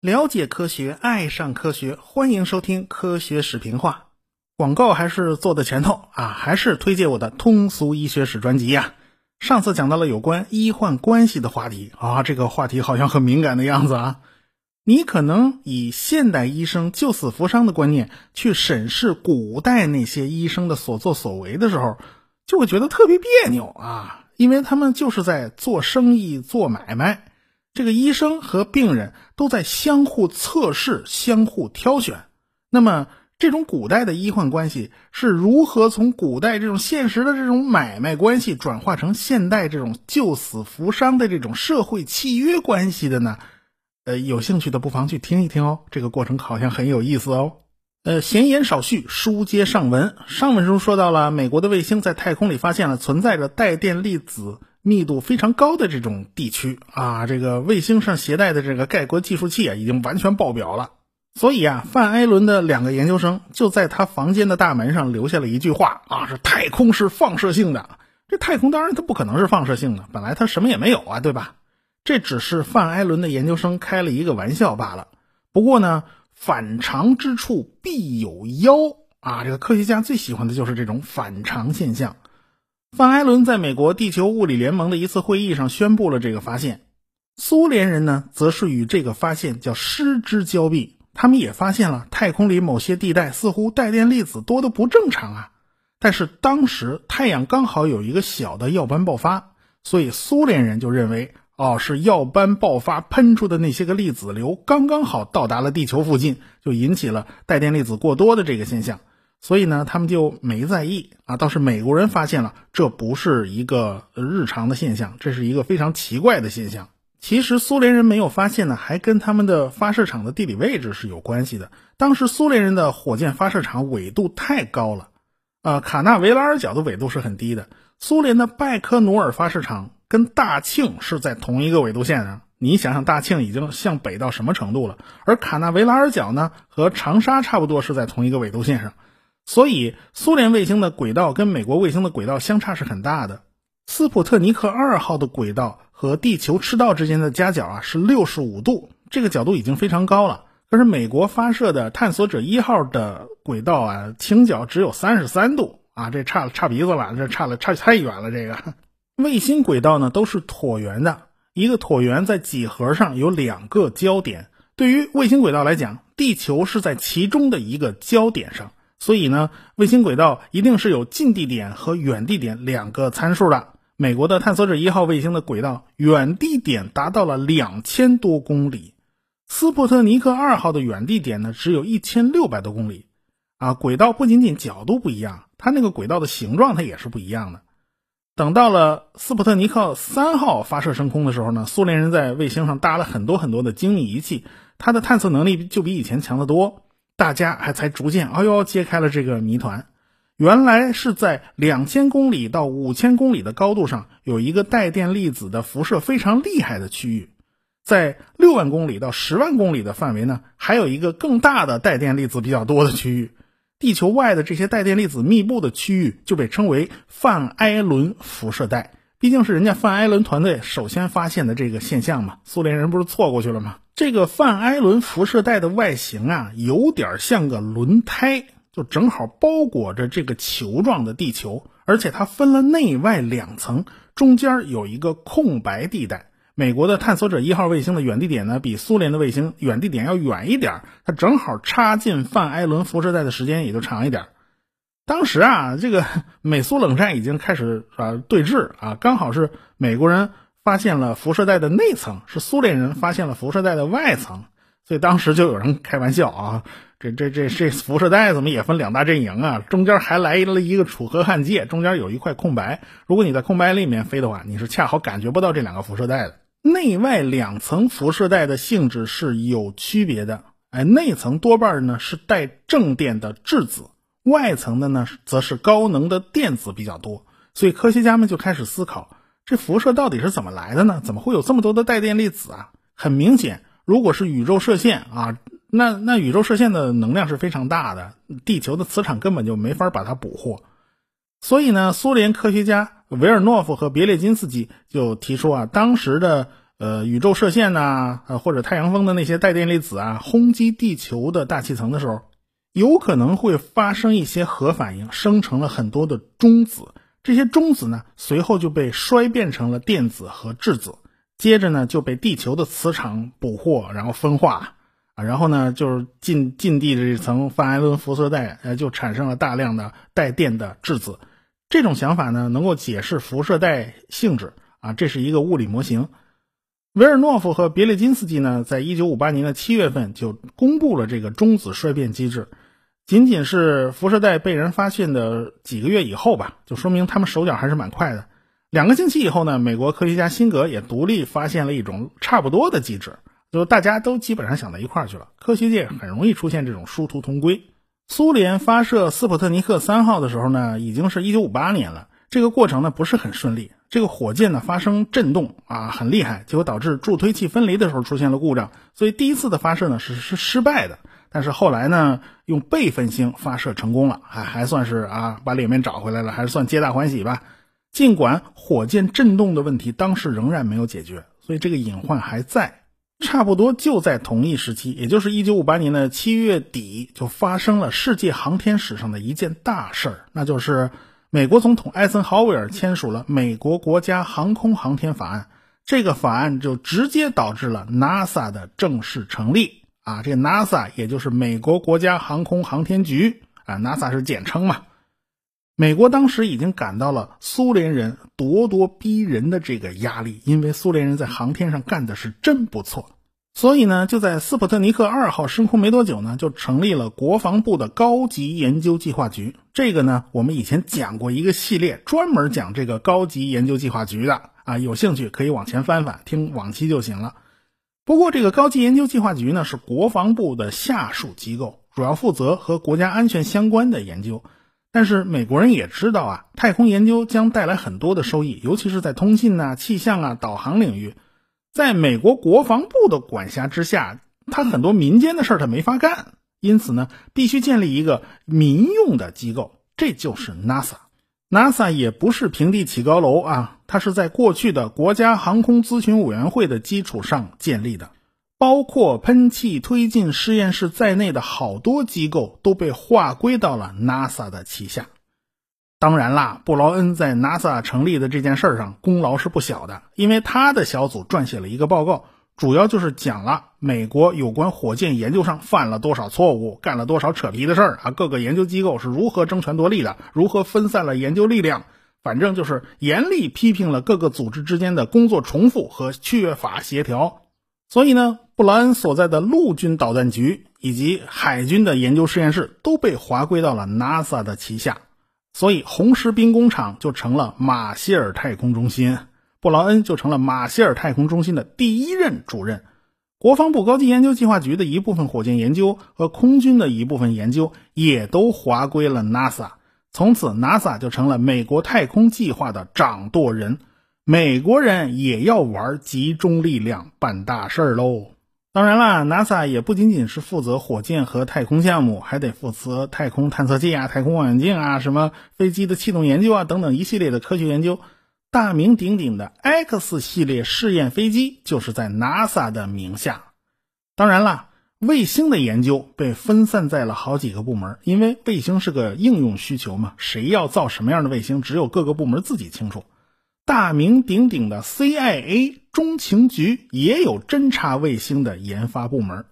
了解科学，爱上科学，欢迎收听科学史评话。广告还是做的前头啊，还是推荐我的通俗医学史专辑呀。上次讲到了有关医患关系的话题啊，这个话题好像很敏感的样子啊。你可能以现代医生救死扶伤的观念去审视古代那些医生的所作所为的时候，就会觉得特别别扭啊，因为他们就是在做生意、做买卖。这个医生和病人都在相互测试、相互挑选。那么，这种古代的医患关系是如何从古代这种现实的这种买卖关系转化成现代这种救死扶伤的这种社会契约关系的呢？呃，有兴趣的不妨去听一听哦，这个过程好像很有意思哦。呃，闲言少叙，书接上文。上文中说到了，美国的卫星在太空里发现了存在着带电粒子。密度非常高的这种地区啊，这个卫星上携带的这个盖国计数器啊，已经完全爆表了。所以啊，范艾伦的两个研究生就在他房间的大门上留下了一句话啊：“是太空是放射性的。”这太空当然它不可能是放射性的，本来它什么也没有啊，对吧？这只是范艾伦的研究生开了一个玩笑罢了。不过呢，反常之处必有妖啊，这个科学家最喜欢的就是这种反常现象。范艾伦在美国地球物理联盟的一次会议上宣布了这个发现，苏联人呢则是与这个发现叫失之交臂。他们也发现了太空里某些地带似乎带电粒子多的不正常啊。但是当时太阳刚好有一个小的耀斑爆发，所以苏联人就认为哦是耀斑爆发喷出的那些个粒子流刚刚好到达了地球附近，就引起了带电粒子过多的这个现象。所以呢，他们就没在意啊。倒是美国人发现了，这不是一个日常的现象，这是一个非常奇怪的现象。其实苏联人没有发现呢，还跟他们的发射场的地理位置是有关系的。当时苏联人的火箭发射场纬度太高了，啊，卡纳维拉尔角的纬度是很低的。苏联的拜科努尔发射场跟大庆是在同一个纬度线上。你想想，大庆已经向北到什么程度了？而卡纳维拉尔角呢，和长沙差不多是在同一个纬度线上。所以，苏联卫星的轨道跟美国卫星的轨道相差是很大的。斯普特尼克二号的轨道和地球赤道之间的夹角啊是六十五度，这个角度已经非常高了。可是美国发射的探索者一号的轨道啊倾角只有三十三度啊，这差差鼻子了，这差了差太远了。这个卫星轨道呢都是椭圆的，一个椭圆在几何上有两个焦点。对于卫星轨道来讲，地球是在其中的一个焦点上。所以呢，卫星轨道一定是有近地点和远地点两个参数的。美国的探索者一号卫星的轨道远地点达到了两千多公里，斯普特尼克二号的远地点呢只有一千六百多公里。啊，轨道不仅仅角度不一样，它那个轨道的形状它也是不一样的。等到了斯普特尼克三号发射升空的时候呢，苏联人在卫星上搭了很多很多的精密仪器，它的探测能力就比以前强得多。大家还才逐渐，哎呦，揭开了这个谜团。原来是在两千公里到五千公里的高度上，有一个带电粒子的辐射非常厉害的区域；在六万公里到十万公里的范围呢，还有一个更大的带电粒子比较多的区域。地球外的这些带电粒子密布的区域就被称为范艾伦辐射带。毕竟是人家范艾伦团队首先发现的这个现象嘛，苏联人不是错过去了吗？这个范艾伦辐射带的外形啊，有点像个轮胎，就正好包裹着这个球状的地球，而且它分了内外两层，中间有一个空白地带。美国的探索者一号卫星的远地点呢，比苏联的卫星远地点要远一点，它正好插进范艾伦辐射带的时间也就长一点。当时啊，这个美苏冷战已经开始啊对峙啊，刚好是美国人。发现了辐射带的内层，是苏联人发现了辐射带的外层，所以当时就有人开玩笑啊，这这这这辐射带怎么也分两大阵营啊？中间还来了一个楚河汉界，中间有一块空白。如果你在空白里面飞的话，你是恰好感觉不到这两个辐射带的。内外两层辐射带的性质是有区别的，哎，内层多半呢是带正电的质子，外层的呢则是高能的电子比较多，所以科学家们就开始思考。这辐射到底是怎么来的呢？怎么会有这么多的带电粒子啊？很明显，如果是宇宙射线啊，那那宇宙射线的能量是非常大的，地球的磁场根本就没法把它捕获。所以呢，苏联科学家维尔诺夫和别列金斯基就提出啊，当时的呃宇宙射线呐，呃或者太阳风的那些带电粒子啊，轰击地球的大气层的时候，有可能会发生一些核反应，生成了很多的中子。这些中子呢，随后就被衰变成了电子和质子，接着呢就被地球的磁场捕获，然后分化啊，然后呢就是近近地的这层范艾伦辐射带，呃，就产生了大量的带电的质子。这种想法呢，能够解释辐射带性质啊，这是一个物理模型。维尔诺夫和别列金斯基呢，在一九五八年的七月份就公布了这个中子衰变机制。仅仅是辐射带被人发现的几个月以后吧，就说明他们手脚还是蛮快的。两个星期以后呢，美国科学家辛格也独立发现了一种差不多的机制，就大家都基本上想到一块去了。科学界很容易出现这种殊途同归。苏联发射斯普特尼克三号的时候呢，已经是一九五八年了。这个过程呢不是很顺利，这个火箭呢发生震动啊，很厉害，结果导致助推器分离的时候出现了故障，所以第一次的发射呢是是失败的。但是后来呢，用备份星发射成功了，还还算是啊把脸面找回来了，还是算皆大欢喜吧。尽管火箭震动的问题当时仍然没有解决，所以这个隐患还在。差不多就在同一时期，也就是一九五八年的七月底，就发生了世界航天史上的一件大事儿，那就是美国总统艾森豪威尔签署了美国国家航空航天法案。这个法案就直接导致了 NASA 的正式成立。啊，这个 NASA 也就是美国国家航空航天局啊，NASA 是简称嘛。美国当时已经感到了苏联人咄咄逼人的这个压力，因为苏联人在航天上干的是真不错。所以呢，就在斯普特尼克二号升空没多久呢，就成立了国防部的高级研究计划局。这个呢，我们以前讲过一个系列，专门讲这个高级研究计划局的啊，有兴趣可以往前翻翻，听往期就行了。不过，这个高级研究计划局呢是国防部的下属机构，主要负责和国家安全相关的研究。但是美国人也知道啊，太空研究将带来很多的收益，尤其是在通信啊、气象啊、导航领域。在美国国防部的管辖之下，他很多民间的事儿他没法干，因此呢，必须建立一个民用的机构，这就是 NASA。NASA 也不是平地起高楼啊，它是在过去的国家航空咨询委员会的基础上建立的，包括喷气推进实验室在内的好多机构都被划归到了 NASA 的旗下。当然啦，布劳恩在 NASA 成立的这件事上功劳是不小的，因为他的小组撰写了一个报告。主要就是讲了美国有关火箭研究上犯了多少错误，干了多少扯皮的事儿啊！各个研究机构是如何争权夺利的，如何分散了研究力量，反正就是严厉批评了各个组织之间的工作重复和缺乏协调。所以呢，布莱恩所在的陆军导弹局以及海军的研究实验室都被划归到了 NASA 的旗下，所以红石兵工厂就成了马歇尔太空中心。布劳恩就成了马歇尔太空中心的第一任主任，国防部高级研究计划局的一部分火箭研究和空军的一部分研究也都划归了 NASA。从此，NASA 就成了美国太空计划的掌舵人。美国人也要玩集中力量办大事喽。当然了，NASA 也不仅仅是负责火箭和太空项目，还得负责太空探测器啊、太空望远镜啊、什么飞机的气动研究啊等等一系列的科学研究。大名鼎鼎的 X 系列试验飞机就是在 NASA 的名下。当然了，卫星的研究被分散在了好几个部门，因为卫星是个应用需求嘛，谁要造什么样的卫星，只有各个部门自己清楚。大名鼎鼎的 CIA 中情局也有侦察卫星的研发部门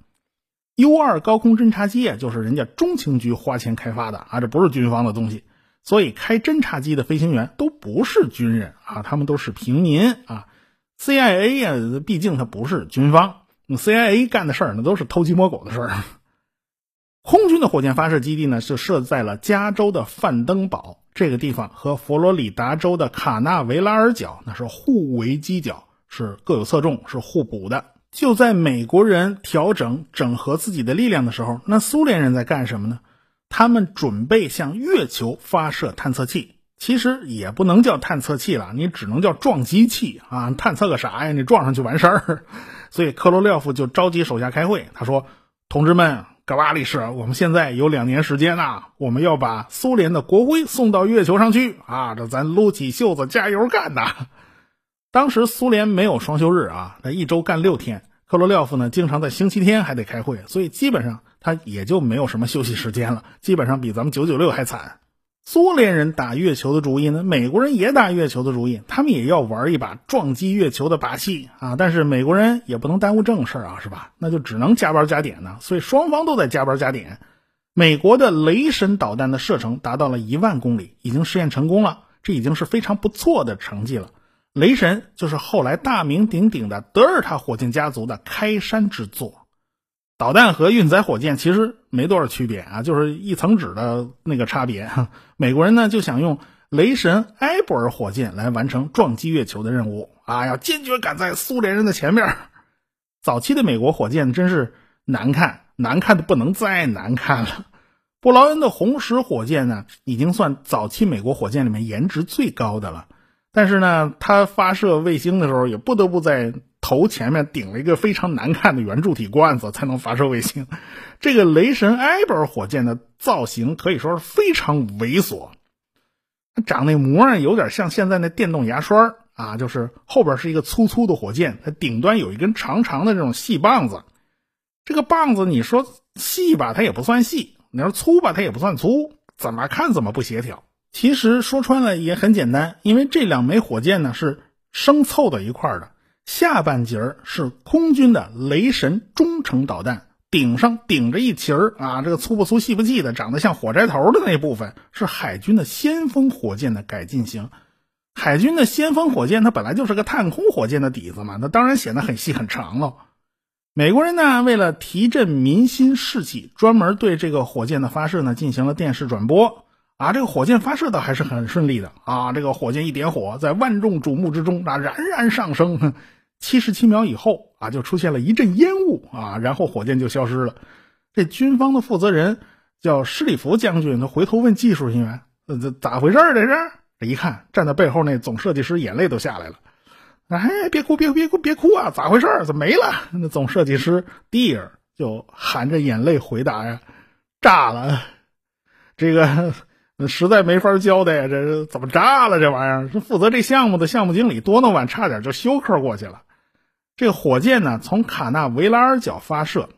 ，U 二高空侦察机啊，就是人家中情局花钱开发的啊，这不是军方的东西。所以，开侦察机的飞行员都不是军人啊，他们都是平民啊。CIA 呀，毕竟它不是军方，CIA 干的事儿那都是偷鸡摸狗的事儿。空军的火箭发射基地呢，是设在了加州的范登堡这个地方，和佛罗里达州的卡纳维拉尔角那是互为犄角，是各有侧重，是互补的。就在美国人调整整合自己的力量的时候，那苏联人在干什么呢？他们准备向月球发射探测器，其实也不能叫探测器了，你只能叫撞击器啊！探测个啥呀？你撞上去完事儿。所以克罗廖夫就召集手下开会，他说：“同志们，格瓦利士，我们现在有两年时间呐，我们要把苏联的国徽送到月球上去啊！这咱撸起袖子加油干呐！当时苏联没有双休日啊，那一周干六天。克罗廖夫呢，经常在星期天还得开会，所以基本上他也就没有什么休息时间了，基本上比咱们九九六还惨。苏联人打月球的主意呢，美国人也打月球的主意，他们也要玩一把撞击月球的把戏啊！但是美国人也不能耽误正事啊，是吧？那就只能加班加点呢。所以双方都在加班加点。美国的雷神导弹的射程达到了一万公里，已经试验成功了，这已经是非常不错的成绩了。雷神就是后来大名鼎鼎的德尔塔火箭家族的开山之作。导弹和运载火箭其实没多少区别啊，就是一层纸的那个差别。美国人呢就想用雷神埃博尔火箭来完成撞击月球的任务啊，要坚决赶在苏联人的前面。早期的美国火箭真是难看，难看的不能再难看了。布劳恩的红石火箭呢，已经算早期美国火箭里面颜值最高的了。但是呢，它发射卫星的时候也不得不在头前面顶了一个非常难看的圆柱体罐子，才能发射卫星。这个雷神埃博尔火箭的造型可以说是非常猥琐，长那模样有点像现在那电动牙刷啊，就是后边是一个粗粗的火箭，它顶端有一根长长的这种细棒子。这个棒子你说细吧，它也不算细；你要粗吧，它也不算粗，怎么看怎么不协调。其实说穿了也很简单，因为这两枚火箭呢是生凑到一块的。下半截儿是空军的雷神中程导弹，顶上顶着一旗儿啊，这个粗不粗细不细的，长得像火柴头的那部分是海军的先锋火箭的改进型。海军的先锋火箭它本来就是个探空火箭的底子嘛，那当然显得很细很长了。美国人呢为了提振民心士气，专门对这个火箭的发射呢进行了电视转播。啊，这个火箭发射的还是很顺利的啊！这个火箭一点火，在万众瞩目之中，那冉冉上升。七十七秒以后啊，就出现了一阵烟雾啊，然后火箭就消失了。这军方的负责人叫施里弗将军，他回头问技术人员：“这咋回事这是？”这一看，站在背后那总设计师眼泪都下来了。哎，别哭，别哭别哭，别哭啊！咋回事？怎么没了？那总设计师蒂尔就含着眼泪回答呀：“炸了，这个。”实在没法交代呀，这怎么炸了？这玩意儿是负责这项目的项目经理多诺万差点就休克过去了。这火箭呢，从卡纳维拉尔角发射，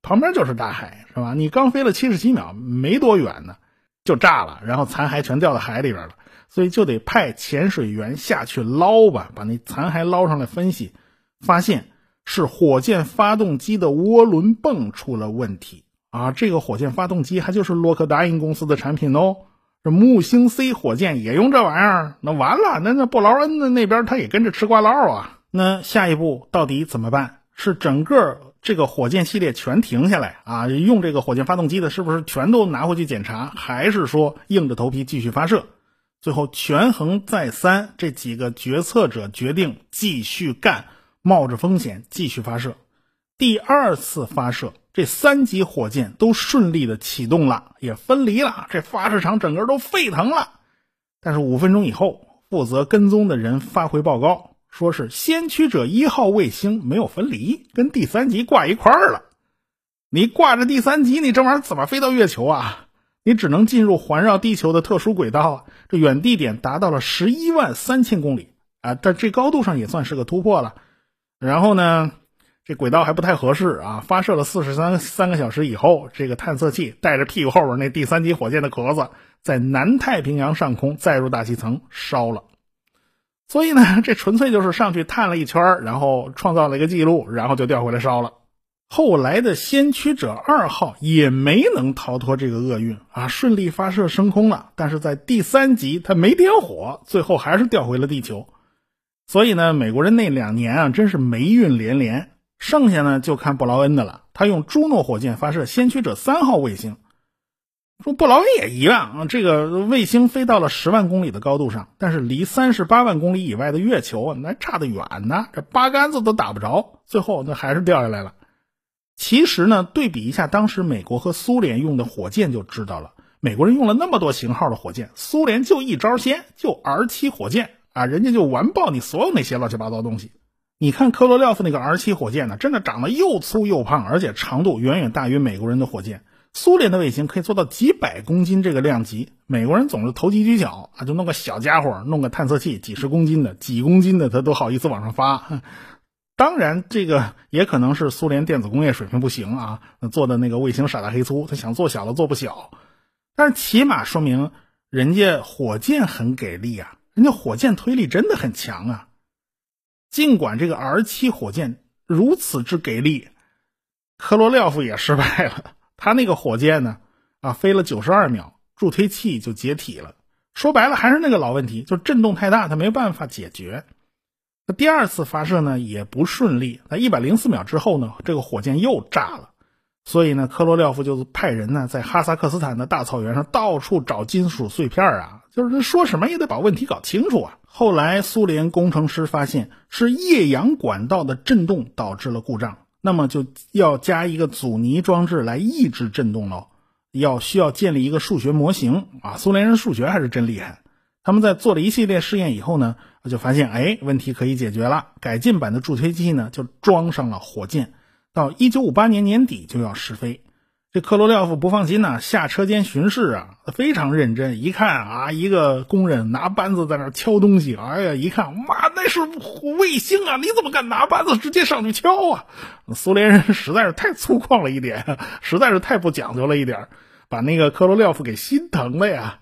旁边就是大海，是吧？你刚飞了七十七秒，没多远呢，就炸了，然后残骸全掉到海里边了。所以就得派潜水员下去捞吧，把那残骸捞上来分析，发现是火箭发动机的涡轮泵出了问题啊！这个火箭发动机还就是洛克达因公司的产品哦。这木星 C 火箭也用这玩意儿，那完了，那那布劳恩的那边他也跟着吃瓜唠啊。那下一步到底怎么办？是整个这个火箭系列全停下来啊？用这个火箭发动机的，是不是全都拿回去检查？还是说硬着头皮继续发射？最后权衡再三，这几个决策者决定继续干，冒着风险继续发射。第二次发射。这三级火箭都顺利的启动了，也分离了，这发射场整个都沸腾了。但是五分钟以后，负责跟踪的人发回报告，说是先驱者一号卫星没有分离，跟第三级挂一块儿了。你挂着第三级，你这玩意儿怎么飞到月球啊？你只能进入环绕地球的特殊轨道啊。这远地点达到了十一万三千公里啊，但这高度上也算是个突破了。然后呢？这轨道还不太合适啊！发射了四十三三个小时以后，这个探测器带着屁股后边那第三级火箭的壳子，在南太平洋上空载入大气层烧了。所以呢，这纯粹就是上去探了一圈，然后创造了一个记录，然后就掉回来烧了。后来的先驱者二号也没能逃脱这个厄运啊，顺利发射升空了。但是在第三级它没点火，最后还是掉回了地球。所以呢，美国人那两年啊，真是霉运连连。剩下呢就看布劳恩的了。他用朱诺火箭发射先驱者三号卫星，说布劳恩也一样啊。这个卫星飞到了十万公里的高度上，但是离三十八万公里以外的月球那差得远呢，这八竿子都打不着。最后那还是掉下来了。其实呢，对比一下当时美国和苏联用的火箭就知道了。美国人用了那么多型号的火箭，苏联就一招鲜，就 R 七火箭啊，人家就完爆你所有那些乱七八糟东西。你看科罗廖夫那个 R 七火箭呢，真的长得又粗又胖，而且长度远远大于美国人的火箭。苏联的卫星可以做到几百公斤这个量级，美国人总是投机取巧啊，就弄个小家伙，弄个探测器几十公斤的、几公斤的，他都好意思往上发。当然，这个也可能是苏联电子工业水平不行啊，做的那个卫星傻大黑粗，他想做小的做不小。但是起码说明人家火箭很给力啊，人家火箭推力真的很强啊。尽管这个 R 七火箭如此之给力，科罗廖夫也失败了。他那个火箭呢，啊，飞了九十二秒，助推器就解体了。说白了，还是那个老问题，就是震动太大，他没办法解决。那第二次发射呢，也不顺利。那一百零四秒之后呢，这个火箭又炸了。所以呢，科罗廖夫就派人呢，在哈萨克斯坦的大草原上到处找金属碎片啊，就是说什么也得把问题搞清楚啊。后来苏联工程师发现是液氧管道的震动导致了故障，那么就要加一个阻尼装置来抑制震动喽。要需要建立一个数学模型啊，苏联人数学还是真厉害。他们在做了一系列试验以后呢，就发现哎，问题可以解决了。改进版的助推器呢，就装上了火箭。到一九五八年年底就要试飞，这克罗廖夫不放心呐，下车间巡视啊，非常认真。一看啊，一个工人拿扳子在那敲东西，哎呀，一看，妈，那是卫星啊！你怎么敢拿扳子直接上去敲啊？苏联人实在是太粗犷了一点，实在是太不讲究了一点，把那个克罗廖夫给心疼了呀！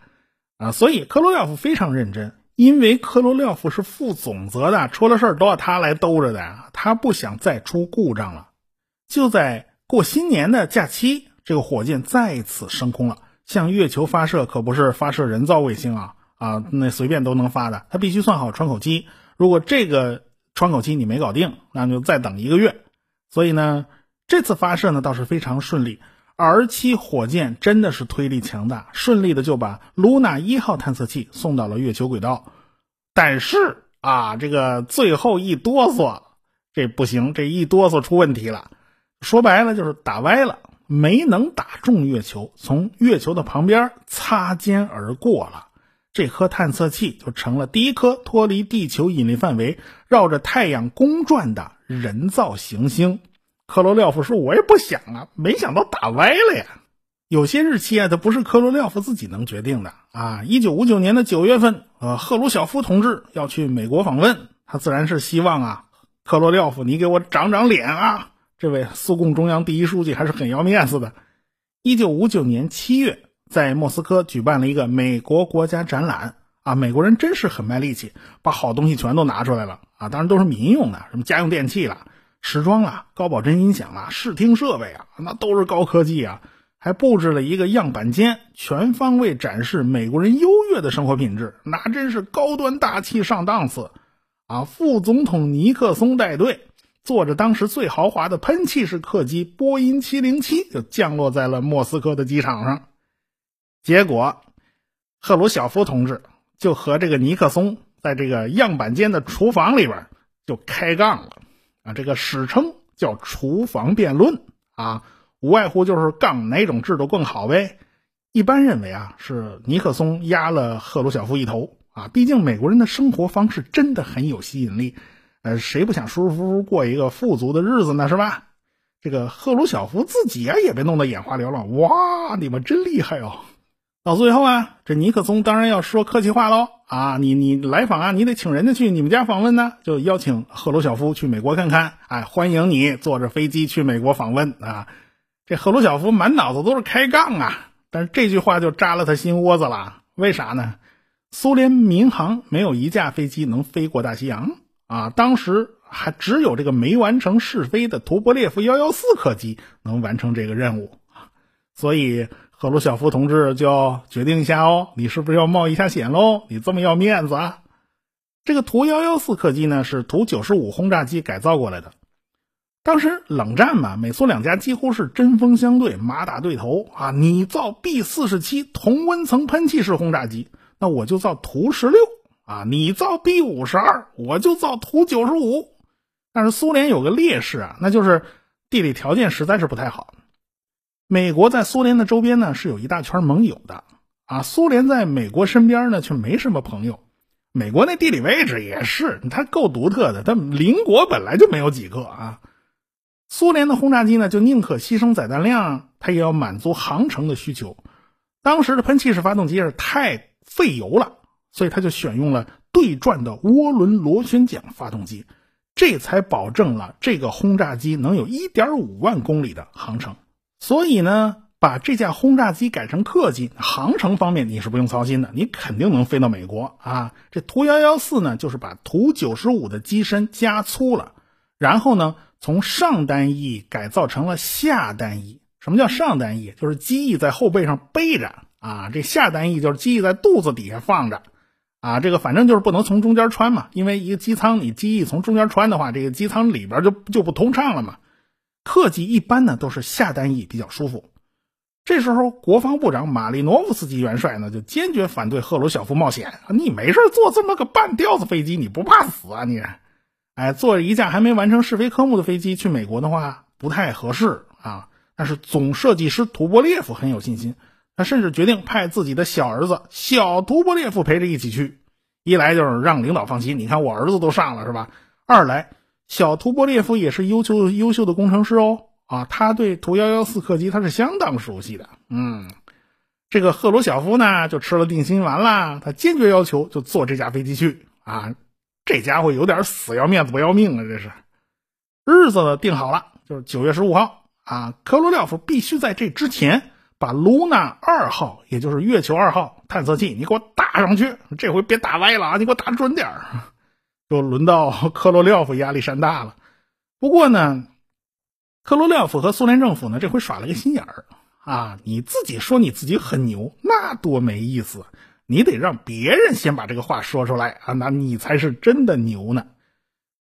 啊，所以克罗廖夫非常认真，因为克罗廖夫是负总责的，出了事都要他来兜着的呀，他不想再出故障了。就在过新年的假期，这个火箭再次升空了，向月球发射可不是发射人造卫星啊啊，那随便都能发的，它必须算好窗口期。如果这个窗口期你没搞定，那就再等一个月。所以呢，这次发射呢倒是非常顺利，R 七火箭真的是推力强大，顺利的就把卢娜一号探测器送到了月球轨道。但是啊，这个最后一哆嗦，这不行，这一哆嗦出问题了。说白了就是打歪了，没能打中月球，从月球的旁边擦肩而过了。这颗探测器就成了第一颗脱离地球引力范围、绕着太阳公转的人造行星。克罗廖夫说：“我也不想啊，没想到打歪了呀。有些日期啊，它不是克罗廖夫自己能决定的啊。一九五九年的九月份，呃，赫鲁晓夫同志要去美国访问，他自然是希望啊，克罗廖夫你给我长长脸啊。”这位苏共中央第一书记还是很要面子的。一九五九年七月，在莫斯科举办了一个美国国家展览啊，美国人真是很卖力气，把好东西全都拿出来了啊，当然都是民用的，什么家用电器啦、时装啦、高保真音响啦、视听设备啊，那都是高科技啊，还布置了一个样板间，全方位展示美国人优越的生活品质，那真是高端大气上档次啊！副总统尼克松带队。坐着当时最豪华的喷气式客机波音707，就降落在了莫斯科的机场上。结果，赫鲁晓夫同志就和这个尼克松在这个样板间的厨房里边就开杠了啊！这个史称叫“厨房辩论”啊，无外乎就是杠哪种制度更好呗。一般认为啊，是尼克松压了赫鲁晓夫一头啊，毕竟美国人的生活方式真的很有吸引力。呃，谁不想舒舒服服过一个富足的日子呢？是吧？这个赫鲁晓夫自己啊，也被弄得眼花缭乱。哇，你们真厉害哦！到最后啊，这尼克松当然要说客气话喽啊，你你来访啊，你得请人家去你们家访问呢，就邀请赫鲁晓夫去美国看看，哎，欢迎你坐着飞机去美国访问啊！这赫鲁晓夫满脑子都是开杠啊，但是这句话就扎了他心窝子了。为啥呢？苏联民航没有一架飞机能飞过大西洋。啊，当时还只有这个没完成试飞的图波列夫幺幺四客机能完成这个任务，所以赫鲁晓夫同志就决定一下哦，你是不是要冒一下险喽？你这么要面子啊？这个图幺幺四客机呢是图九十五轰炸机改造过来的，当时冷战嘛，美苏两家几乎是针锋相对，马打对头啊！你造 B 四十七同温层喷气式轰炸机，那我就造图十六。啊，你造 B 五十二，我就造图九十五。但是苏联有个劣势啊，那就是地理条件实在是不太好。美国在苏联的周边呢是有一大圈盟友的啊，苏联在美国身边呢却没什么朋友。美国那地理位置也是，它够独特的，它邻国本来就没有几个啊。苏联的轰炸机呢，就宁可牺牲载弹量，它也要满足航程的需求。当时的喷气式发动机是太费油了，所以他就选用了对转的涡轮螺旋桨发动机，这才保证了这个轰炸机能有一点五万公里的航程。所以呢，把这架轰炸机改成客机，航程方面你是不用操心的，你肯定能飞到美国啊。这图幺幺四呢，就是把图九十五的机身加粗了，然后呢，从上单翼改造成了下单翼。什么叫上单翼？就是机翼在后背上背着啊，这下单翼就是机翼在肚子底下放着，啊，这个反正就是不能从中间穿嘛，因为一个机舱你机翼从中间穿的话，这个机舱里边就就不通畅了嘛。客机一般呢都是下单翼比较舒服。这时候，国防部长马利诺夫斯基元帅呢就坚决反对赫鲁晓夫冒险，你没事坐这么个半吊子飞机，你不怕死啊你？哎，坐着一架还没完成试飞科目的飞机去美国的话不太合适啊。但是总设计师图波列夫很有信心，他甚至决定派自己的小儿子小图波列夫陪着一起去。一来就是让领导放心，你看我儿子都上了是吧？二来小图波列夫也是优秀优秀的工程师哦，啊，他对图幺幺四客机他是相当熟悉的。嗯，这个赫鲁晓夫呢就吃了定心丸啦，他坚决要求就坐这架飞机去啊。这家伙有点死要面子不要命啊，这是。日子定好了，就是九月十五号。啊，科罗廖夫必须在这之前把卢娜二号，也就是月球二号探测器，你给我打上去。这回别打歪了啊，你给我打准点儿。就轮到科罗廖夫压力山大了。不过呢，科罗廖夫和苏联政府呢，这回耍了个心眼儿啊。你自己说你自己很牛，那多没意思。你得让别人先把这个话说出来啊，那你才是真的牛呢。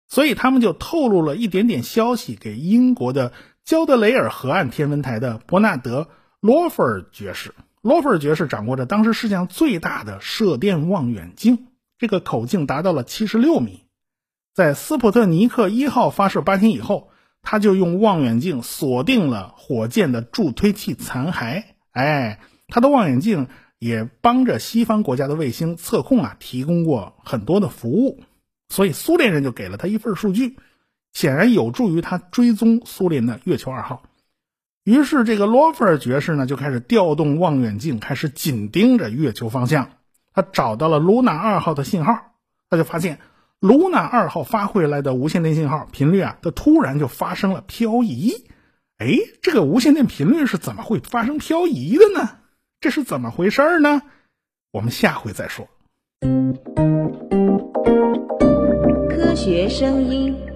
所以他们就透露了一点点消息给英国的。焦德雷尔河岸天文台的伯纳德·罗弗尔爵士，罗弗尔爵士掌握着当时世界上最大的射电望远镜，这个口径达到了七十六米。在斯普特尼克一号发射八天以后，他就用望远镜锁定了火箭的助推器残骸。哎，他的望远镜也帮着西方国家的卫星测控啊提供过很多的服务，所以苏联人就给了他一份数据。显然有助于他追踪苏联的月球二号，于是这个罗弗尔爵士呢就开始调动望远镜，开始紧盯着月球方向。他找到了卢娜二号的信号，他就发现卢娜二号发回来的无线电信号频率啊，它突然就发生了漂移。哎，这个无线电频率是怎么会发生漂移的呢？这是怎么回事呢？我们下回再说。科学声音。